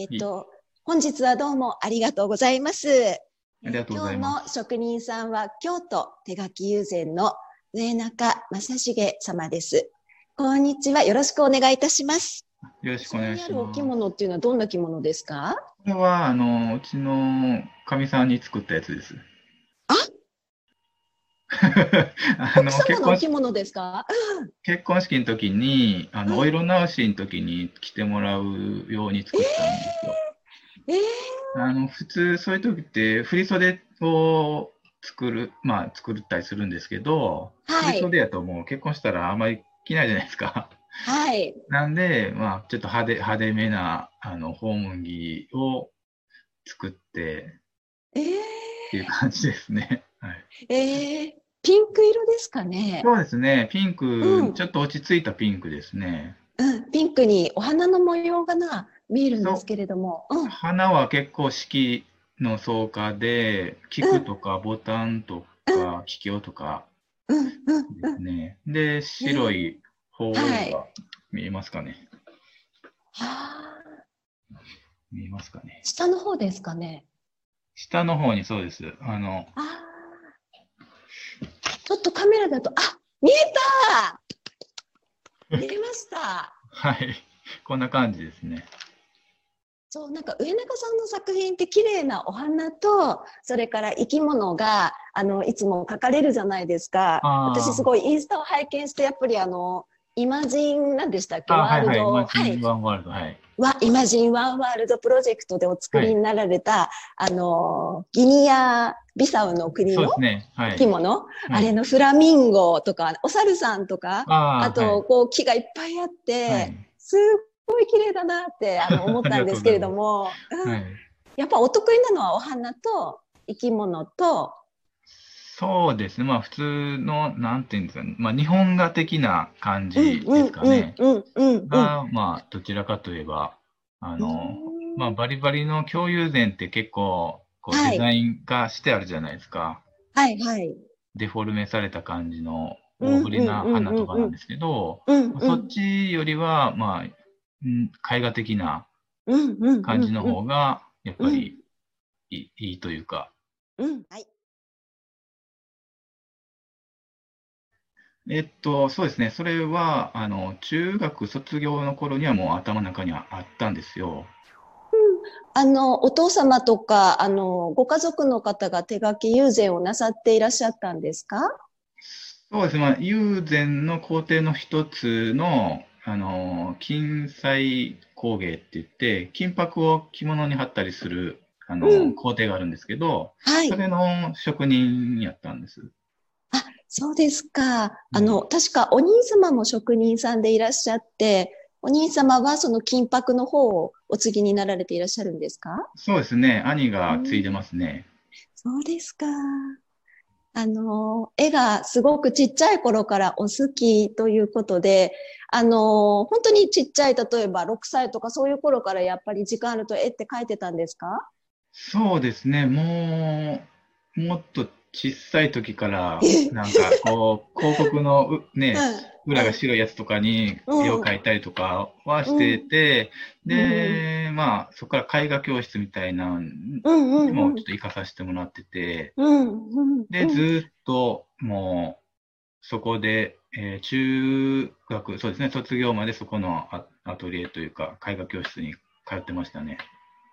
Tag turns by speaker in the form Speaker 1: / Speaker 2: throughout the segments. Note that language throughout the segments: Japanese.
Speaker 1: えっと、本日はどうもありがとうございます。
Speaker 2: ありがとうござい
Speaker 1: 今日の
Speaker 2: ます。
Speaker 1: 職人さんは京都手書き友禅の上中正重様です。こんにちは。よろしくお願いいたします。
Speaker 2: よろしくお願いし
Speaker 1: そこにあるお着
Speaker 2: ます。
Speaker 1: 物っていうのはどんな着物ですか？
Speaker 2: これは、あの、うちのかみさんに作ったやつです。
Speaker 1: あ
Speaker 2: あの、結婚
Speaker 1: 着物ですか？
Speaker 2: 結婚式の時に、あの、
Speaker 1: うん
Speaker 2: お色直しの時に着てもらうように作ったんですよ。
Speaker 1: ええ
Speaker 2: あの、普通、そういう時って、振袖を作る、まあ、作ったりするんですけど、
Speaker 1: はい。
Speaker 2: 振袖やともう結婚したらあんまり着ないじゃないですか。
Speaker 1: はい。
Speaker 2: なんで、まあ、ちょっと派手、派手めな、あの、訪問着を作って
Speaker 1: ええ
Speaker 2: っていう感じですね。はい。
Speaker 1: ええピンク色ですかね。
Speaker 2: そうですね。ピンク、
Speaker 1: うん
Speaker 2: ちょっと落ち着いたピンクですね。
Speaker 1: うん、ピンクにお花の模様がな、見えるんですけれども。うん。
Speaker 2: 花は結構四季の草加で、菊とかボタンとか、キキョウとか
Speaker 1: うん、うん、
Speaker 2: で
Speaker 1: うん
Speaker 2: す。ね。で、白い鳳凰
Speaker 1: はい
Speaker 2: が見えますかね。
Speaker 1: はあ。
Speaker 2: 見えますかね。
Speaker 1: 下の方ですかね。
Speaker 2: 下の方にそうです。あの、
Speaker 1: ああ。ちょっとカメラだと、あ、見えた見えました。
Speaker 2: はい。こんな感じですね。
Speaker 1: そう、なんか上中さんの作品って綺麗なお花と、それから生き物が、あの、いつも描かれるじゃないですか。私すごいインスタを拝見して、やっぱりあの、イマジン、なんでしたっけ？
Speaker 2: あ、
Speaker 1: ワールド、
Speaker 2: はいはい。マ
Speaker 1: はい
Speaker 2: ジンワンワールド、はい。
Speaker 1: は、イマジンワンワールドプロジェクトでお作りになられた、あの、ギニア・ビサウの国の
Speaker 2: そうですね。はい。
Speaker 1: 着物、
Speaker 2: はい
Speaker 1: あれのフラミンゴとか、お猿さんとか、
Speaker 2: あー
Speaker 1: あと、こう、木がいっぱいあって、
Speaker 2: はい
Speaker 1: すっごい綺麗だなってあの 思ったんですけれども。やっぱお得意なのはお花と生き物と、
Speaker 2: そうですね。まあ、普通の、なんていうんですかね。まあ、日本画的な感
Speaker 1: うん
Speaker 2: じですかね。が、まあ、どちらかといえば、あの、まあ、バリバリの共有禅って結構、こう、
Speaker 1: はい
Speaker 2: デザイン化してあるじゃないですか。
Speaker 1: はいはい。
Speaker 2: デフォルメされた感じの
Speaker 1: うん
Speaker 2: 大ぶりな花とかなんですけど、そっちよりは、まあ、うん絵画的な感じの方が、やっぱりいいいいというか、
Speaker 1: うんはい。
Speaker 2: えっと、そうですね。それは、あの、中学卒業の頃にはもう頭の中にはあったんですよ。
Speaker 1: あの、お父様とか、あの、ご家族の方が手書き友禅をなさっていらっしゃったんですか？
Speaker 2: そうですね。まあ、友禅の工程の一つの、あの、金彩工芸って言って、金箔を着物に貼ったりする、あの、
Speaker 1: うん
Speaker 2: 工程があるんですけど、
Speaker 1: はい
Speaker 2: そ。れの職人やったんです。
Speaker 1: そうですか。あの、確かお兄様も職人さんでいらっしゃって、お兄様はその金箔の方をお継ぎになられていらっしゃるんですか？
Speaker 2: そうですね。兄が継いでますね。
Speaker 1: そうですか。あの、絵がすごくちっちゃい頃からお好きということで、あの、本当にちっちゃい、例えば6歳とかそういう頃からやっぱり時間あると絵って描いてたんですか？
Speaker 2: そうですね。もう、もっと小さい時から
Speaker 1: え、
Speaker 2: なんかこう、広告のうね、
Speaker 1: うん。
Speaker 2: 裏が白いやつとかに
Speaker 1: うん
Speaker 2: 絵を描いたりとかはしてて、で、まあ、そこから絵画教室みたいなのに
Speaker 1: うんうんうん
Speaker 2: もちょっと行かさせてもらってて、
Speaker 1: うんうん
Speaker 2: で、ずーっともう、そこで、えー中学、そうですね、卒業までそこのアアトリエというか、絵画教室に通ってましたね。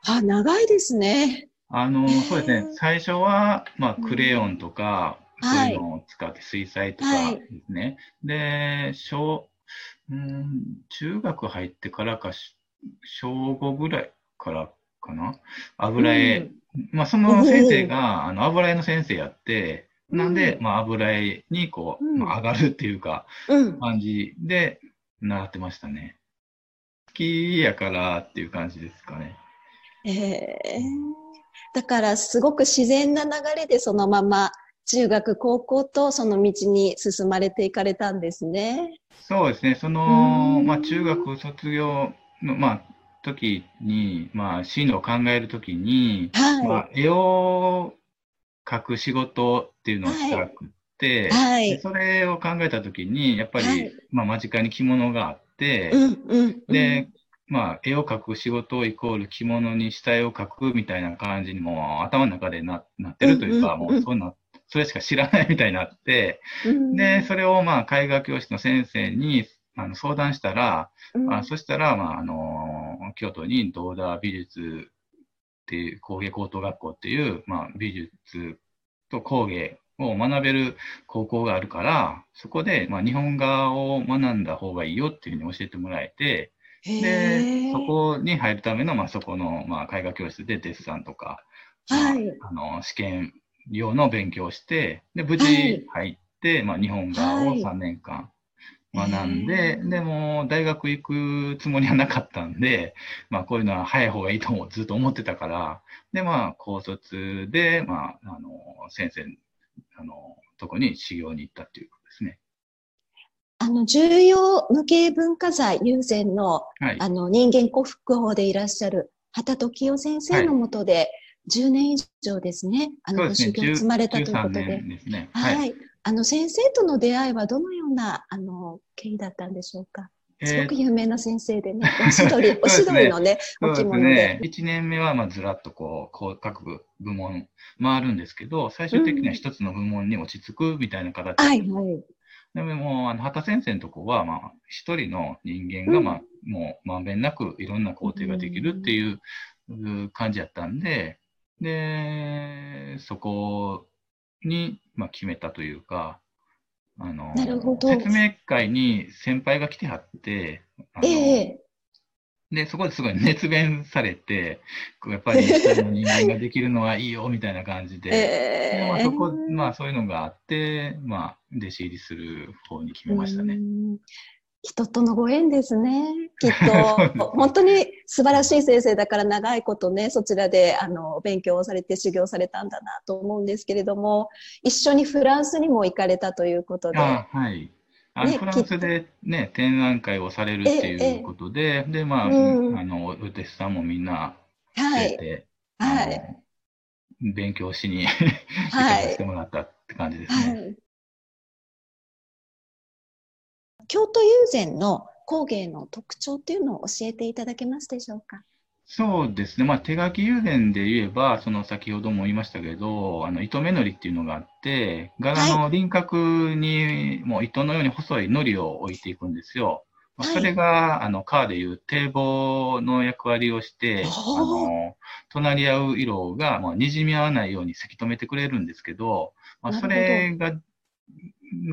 Speaker 1: あ、長いですね。
Speaker 2: あの、そうですね、最初は、まあ、クレヨンとか、
Speaker 1: うん
Speaker 2: そういうのを使って、水彩とか
Speaker 1: はい。
Speaker 2: ですね。で、小、うん、中学入ってからか、し小5ぐらいからかな？油絵、まあ、その先生が、あの、油絵の先生やって、なんで、
Speaker 1: うん。
Speaker 2: まあ、油絵に、こう、
Speaker 1: うん。
Speaker 2: まあ、上がるっていうか、
Speaker 1: うん。
Speaker 2: 感じで、習ってましたね。好きやからっていう感じですかね。
Speaker 1: ええだからすごく自然な流れでそのまま中学、高校とその道に進まれていかれたんですね。
Speaker 2: そうですね、その、
Speaker 1: うん
Speaker 2: まあ、中学卒業の、まあ、時に、まあ、進路を考えるときに、ま
Speaker 1: は
Speaker 2: あ、絵を描く仕事っていうのをしたくって、
Speaker 1: い。はい
Speaker 2: で。それを考えたときに、やっぱり、
Speaker 1: はい
Speaker 2: まあ、間近に着物があって、
Speaker 1: うんうん。
Speaker 2: で、まあ、絵を描く仕事イコール着物にした絵を描くみたいな感じにも頭の中でななってるというか、
Speaker 1: うんうんうん。
Speaker 2: もうそんな、それしか知らないみたいになって、
Speaker 1: うん
Speaker 2: で、それをまあ、絵画教室の先生にあの相談したら、
Speaker 1: うん。
Speaker 2: あそしたら、まあ、あの、京都に道田美術っていう工芸高等学校っていう、まあ、美術と工芸を学べる高校があるから、そこで、まあ、日本画を学んだ方がいいよっていうふうに教えてもらえて、
Speaker 1: へ
Speaker 2: で、
Speaker 1: ー。
Speaker 2: そこに入るための、まあ、そこの、まあ、絵画教室でデッサンとか、
Speaker 1: はい。
Speaker 2: まあ、あの、試験用の勉強をして、で、無
Speaker 1: はい。
Speaker 2: 事入って、まあ、日本画を
Speaker 1: はい。
Speaker 2: 3年間学んで、
Speaker 1: へー。
Speaker 2: でも、大学行くつもりはなかったんで、まあ、こういうのは早い方がいいともずっと思ってたから、で、まあ、高卒で、まあ、あの、先生、あの、とこに修行に行ったっていう。
Speaker 1: あの、重要無形文化財友禅の、
Speaker 2: はい。
Speaker 1: あの、人間国福法でいらっしゃる、畑時夫先生のもとで、10年以上ですね、あの、
Speaker 2: ね。
Speaker 1: 修行を積まれたというこ
Speaker 2: 13
Speaker 1: とで。
Speaker 2: 年ですね。
Speaker 1: はい。あの、先生との出会いはどのような、あの、経緯だったんでしょうか？すごく有名な先生でね、おしどり、おしどりのね、お着物
Speaker 2: ね
Speaker 1: で。。
Speaker 2: 1年目はまあずらっとこう、こう各部部門回るんですけど、最終的には一つの部門に落ち着くみたいな形
Speaker 1: はい、はい。
Speaker 2: でも、あの、畑先生のとこは、まあ、一人の人間が、
Speaker 1: うん。
Speaker 2: まあ、もう、まんべんなくいろんな工程ができるっていうう感じやったんで、で、そこに、まあ、決めたというか、あの、説明会に先輩が来てはって、あの
Speaker 1: ええ
Speaker 2: で、そこですごい熱弁されて、こうやっぱり一人の人間ができるのはいいよ、みたいな感じで、でまあ、
Speaker 1: ええ
Speaker 2: そこ、まあそういうのがあって、まあ、弟子入りする方に決めましたね。
Speaker 1: うん人とのご縁ですね。きっと、本当に素晴らしい先生だから長いことね、そちらであの勉強をされて修行されたんだなと思うんですけれども、一緒にフランスにも行かれたということで、
Speaker 2: あはい。あの
Speaker 1: ね
Speaker 2: フランスでね、展覧会をされるっていうことで、で、まあ、
Speaker 1: うん
Speaker 2: あの、お弟子さんもみんな
Speaker 1: はい、
Speaker 2: 出 て、
Speaker 1: はい、
Speaker 2: あの勉強しに行か
Speaker 1: はい
Speaker 2: せてもらったって感じですね。
Speaker 1: はい。京都友禅の工芸の特徴っていうのを教えていただけますでしょうか？
Speaker 2: そうですね。まあ、手書き友禅で言えば、その先ほども言いましたけど、あの、糸目のりっていうのがあって、柄の輪郭にもう糸のように細いのりを置いていくんですよ。まあ
Speaker 1: はい
Speaker 2: それが、あの、革でいう堤防の役割をして、あの、隣り合う色が、まあ、滲み合わないようにせき止めてくれるんですけど、まあ、それが、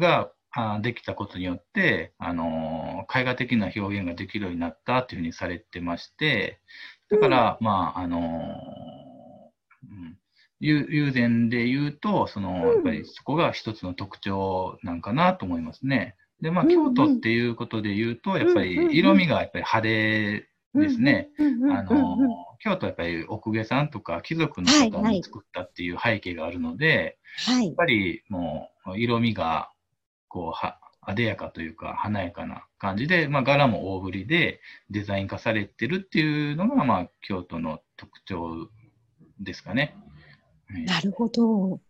Speaker 2: が、あできたことによって、あの、絵画的な表現ができるようになったっていうふうにされてまして、だから、まあ、あの、うん、友友禅で言うと、その、やっぱりそこが一つの特徴なんかなと思いますね。で、まあ、
Speaker 1: うん
Speaker 2: 京都っていうことで言うと、やっぱり
Speaker 1: うん。うんうん
Speaker 2: 色味がやっぱり派手ですね。
Speaker 1: うんうんうんうん
Speaker 2: あの、京都はやっぱり奥下さんとか貴族の方
Speaker 1: はいはい。
Speaker 2: に作ったっていう背景があるので、
Speaker 1: はい。
Speaker 2: やっ。ぱりもう色味がこうは、あでやかというか華やかな感じで、まあ柄も大ぶりでデザイン化されてるっていうのが、まあ京都の特徴ですかね。
Speaker 1: なるほど。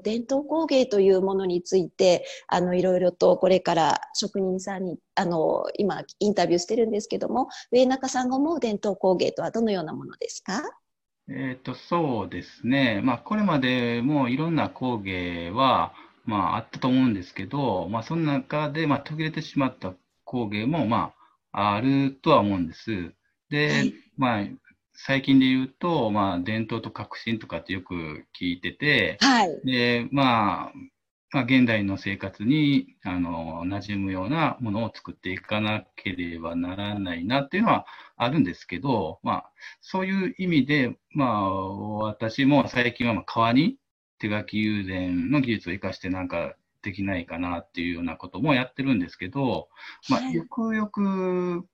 Speaker 1: と伝統工芸というものについてあのいろいろとこれから職人さんにあの今インタビューしてるんですけども上中さんが思う伝統工芸とはどのようなものですか？
Speaker 2: えっと、そうですね。まあ、これまでもいろんな工芸は、まあ、あったと思うんですけど、まあ、その中で、まあ、途切れてしまった工芸も、まあ、あるとは思うんです。で、
Speaker 1: はい
Speaker 2: まあ、最近で言うと、まあ、伝統と革新とかってよく聞いてて、
Speaker 1: はい。
Speaker 2: で、まあ、まあ、現代の生活に、あの、馴染むようなものを作っていかなければならないなっていうのはあるんですけど、まあ、そういう意味で、まあ、私も最近はまあ革に手書き友禅の技術を活かしてなんかできないかなっていうようなこともやってるんですけど、まあ、
Speaker 1: はい
Speaker 2: よくよく考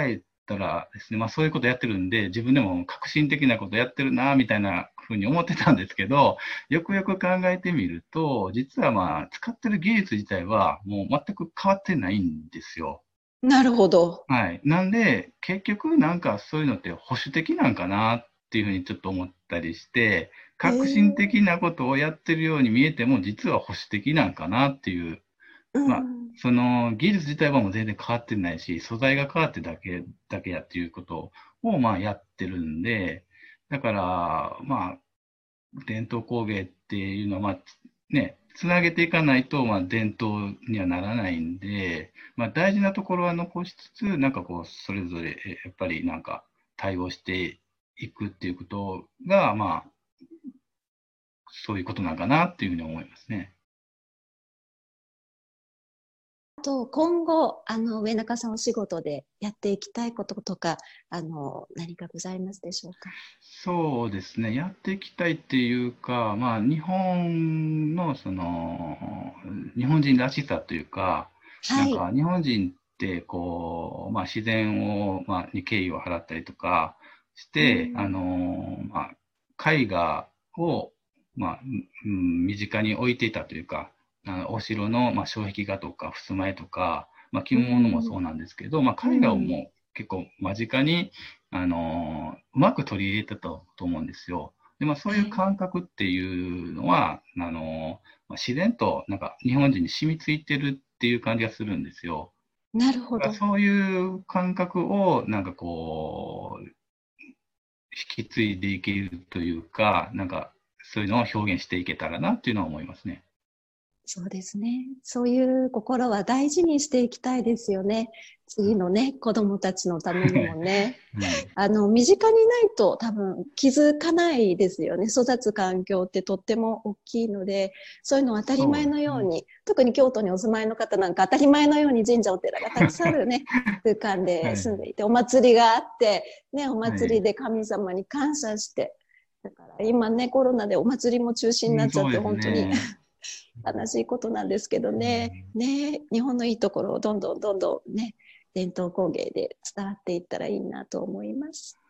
Speaker 2: えたらですね、まあそういうことやってるんで、自分でも革新的なことやってるな、みたいなふうに思ってたんですけど、よくよく考えてみると、実はまあ使ってる技術自体はもう全く変わってないんですよ。
Speaker 1: なるほど。
Speaker 2: はい。なんで、結局なんかそういうのって保守的なんかなっていうふうにちょっと思ったりして、革新的なことをやってるように見えても、実は保守的なんかなっていう
Speaker 1: うん
Speaker 2: まあその技術自体はもう全然変わってないし、素材が変わってだけ、だけやっていうことをまあやってるんで、だから、まあ、伝統工芸っていうのは、まあ、ね、つなげていかないと、まあ、伝統にはならないんで、まあ、大事なところは残しつつ、なんかこう、それぞれ、やっぱりなんか、対応していくっていうことが、まあ、そういうことなんかなっていうふうに思いますね。
Speaker 1: と、今後、あの、上中さんお仕事でやっていきたいこととか、あの、何かございますでしょうか？
Speaker 2: そうですね、やっていきたいっていうか、まあ、日本の、その、日本人らしさというか、
Speaker 1: はい。
Speaker 2: なんか日本人って、こう、まあ、自然を、まあ、に敬意を払ったりとかして、
Speaker 1: うん。
Speaker 2: あの、まあ、絵画を、まあ、うん身近に置いていたというか、あのお城の、まあ、障壁画とか、襖絵とか、まあ、着物もそうなんですけど、まあ、絵画をもう結構間近に、あの、うまく取り入れてたと思うんですよ。で、まあ、そういう感覚っていうのは、あの、まあ、自然となんか日本人に染みついてるっていう感じがするんですよ。
Speaker 1: なるほど。
Speaker 2: そういう感覚をなんかこう、引き継いでいけるというか、なんかそういうのを表現していけたらなっていうのは思いますね。
Speaker 1: そうですね。そういう心は大事にしていきたいですよね。次のね、子供たちのためにもね。
Speaker 2: うん
Speaker 1: あの、身近にないと多分気づかないですよね。育つ環境ってとっても大きいので、そういうのを当たり前のように、特に京都にお住まいの方なんか当たり前のように神社お寺がたくさんあるね、空間で住んでいて、お祭りがあって、ね、お祭りで神様に感謝して、だから今ね、コロナでお祭りも中止になっちゃって、本当に悲しいことなんですけどね、ね、日本のいいところをどんどんどんどんね、伝統工芸で伝わっていったらいいなと思います。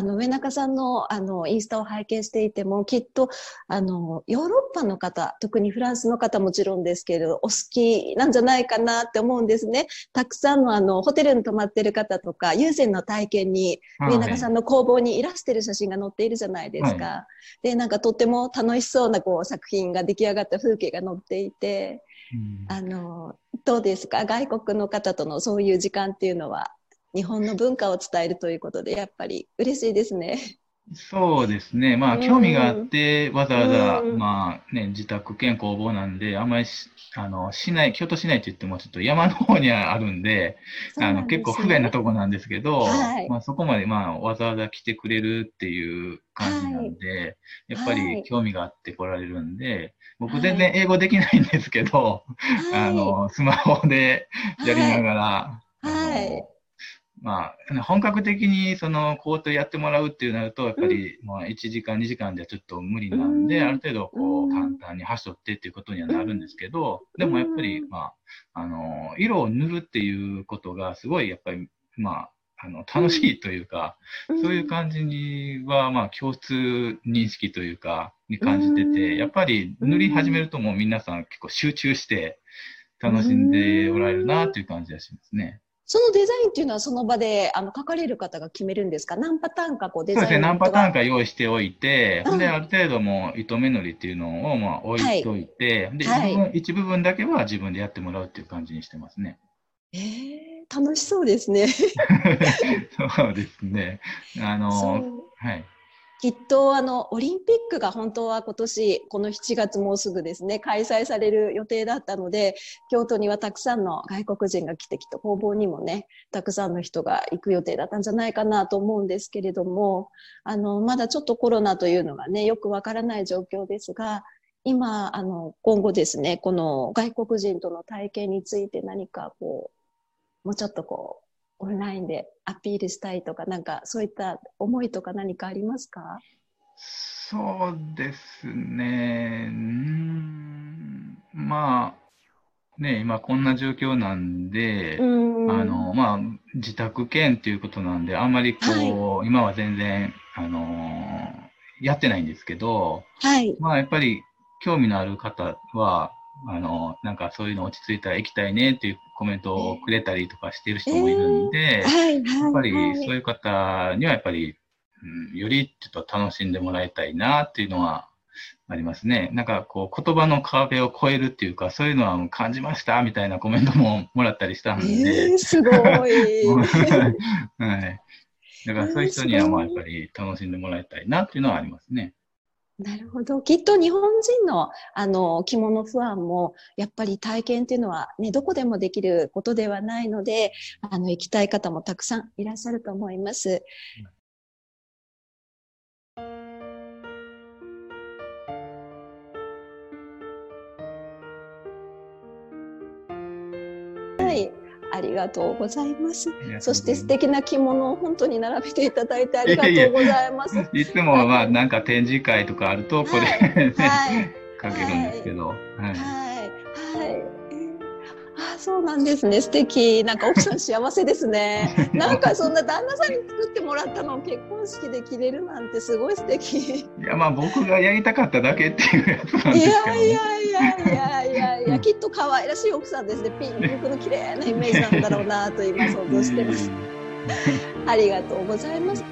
Speaker 1: あの上中さんのあのインスタを拝見していてもきっとあのヨーロッパの方特にフランスの方もちろんですけれどお好きなんじゃないかなって思うんですね。たくさんのあのホテルに泊まってる方とか友禅の体験に上中さんの工房にいらしてる写真が載っているじゃないですか。
Speaker 2: は
Speaker 1: でなんかとっても楽しそうなこう作品が出来上がった風景が載っていて。
Speaker 2: うん。
Speaker 1: あのどうですか？外国の方とのそういう時間っていうのは日本の文化を伝えるということでやっぱり嬉しいですね。
Speaker 2: そうですね。まあ、
Speaker 1: うん。
Speaker 2: 興味があって、わざわざ、
Speaker 1: うん。
Speaker 2: まあね、自宅兼工房なんで、あんまりし、あの、市内、京都市内って言ってもちょっと山の方にはあるんで、あの、結構不便なとこなんですけど、
Speaker 1: はい。
Speaker 2: まあそこまで、まあ、わざわざ来てくれるっていう感じなんで、やっぱ
Speaker 1: はい。
Speaker 2: り興味があって来られるんで、僕
Speaker 1: はい。
Speaker 2: 全然英語できないんですけど、
Speaker 1: はい。
Speaker 2: あの、スマホでやりながら、
Speaker 1: はい
Speaker 2: まあ、本格的にその工程やってもらうっていうなると、やっぱりもう1時間、2時間じゃちょっと無理なんで、
Speaker 1: うん。
Speaker 2: ある程度こ
Speaker 1: う
Speaker 2: うん簡単に端折ってっていうことにはなるんですけど、でもやっぱり、まあ、あの、色を塗るっていうことがすごいやっぱり、まあ、あの、楽しいというか、そういう感じには、まあ、共通認識というか、に感じて
Speaker 1: う
Speaker 2: て、
Speaker 1: ん。
Speaker 2: やっぱり塗り始めるともう皆さん結構集中して楽しんでおられるなという感じがしますね。
Speaker 1: そのデザインっていうのはその場であの書かれる方が決めるんですか？何パターンかこうデザイン
Speaker 2: そうですね、何パターン
Speaker 1: か。
Speaker 2: か用意しておいて、
Speaker 1: うん
Speaker 2: で、ある程度もう糸目のりっていうのをまあ置いといて、で、
Speaker 1: はい
Speaker 2: 一部分、一部分だけは自分でやってもらうっていう感じにしてますね。
Speaker 1: えー、楽しそうですね。
Speaker 2: そうですね。あ
Speaker 1: そ
Speaker 2: の、
Speaker 1: う
Speaker 2: はい。
Speaker 1: きっとあのオリンピックが本当は今年この7月もうすぐですね開催される予定だったので京都にはたくさんの外国人が来てきて工房にもねたくさんの人が行く予定だったんじゃないかなと思うんですけれどもあのまだちょっとコロナというのがねよくわからない状況ですが今あの今後ですねこの外国人との体験について何かこうもうちょっとこうオンラインでアピールしたいとか、なんかそういった思いとか何かありますか？
Speaker 2: そうですね。うん。まあ、ね、今こんな状況なんで、あの、まあ、自宅兼っていうことなんで、あんまりこう、はい、今は全然、あのやってないんですけど、
Speaker 1: はい。
Speaker 2: まあ、やっぱり興味のある方は、あの、なんかそういうの落ち着いたら行きたいねっていうコメントをくれたりとかしてる人もいるんで、やっぱりそういう方にはやっぱり、うん、よりちょっと楽しんでもらいたいなっていうのはありますね。なんかこう言葉の壁を越えるっていうか、そういうのは感じましたみたいなコメントももらったりしたんで。え
Speaker 1: ー、すごい。
Speaker 2: はい。だからそういう人にはまあやっぱり楽しんでもらいたいなっていうのはありますね。
Speaker 1: なるほど。きっと日本人のあの着物不安もやっぱり体験っていうのはね、どこでもできることではないので、あの行きたい方もたくさんいらっしゃると思います。うん。ありがとうございます。そして素敵な着物を本当に並べていただいてありがとうございます。いやい
Speaker 2: やい つもはなんか展示会とかあるとこれ、はい、かけるんですけど。はい。
Speaker 1: はい。はいあそうなんですね素敵なんか奥さん幸せですね なんかそんな旦那さんに作ってもらったのを結婚式で着れるなんてすごい素敵
Speaker 2: いやまあ僕がやりたかっただけっていうやつなんですけど、ね、いや
Speaker 1: いやいやいやいやいやきっと可愛らしい奥さんですねピンクの綺麗なイメージなんだろうなと今想像してますありがとうございます。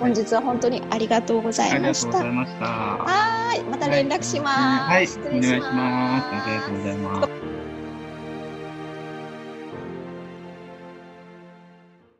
Speaker 1: 本日は本当にありがとうございました。
Speaker 2: はい、
Speaker 1: また連絡します。
Speaker 2: はい、失礼します。お願いします。ありがとうございます。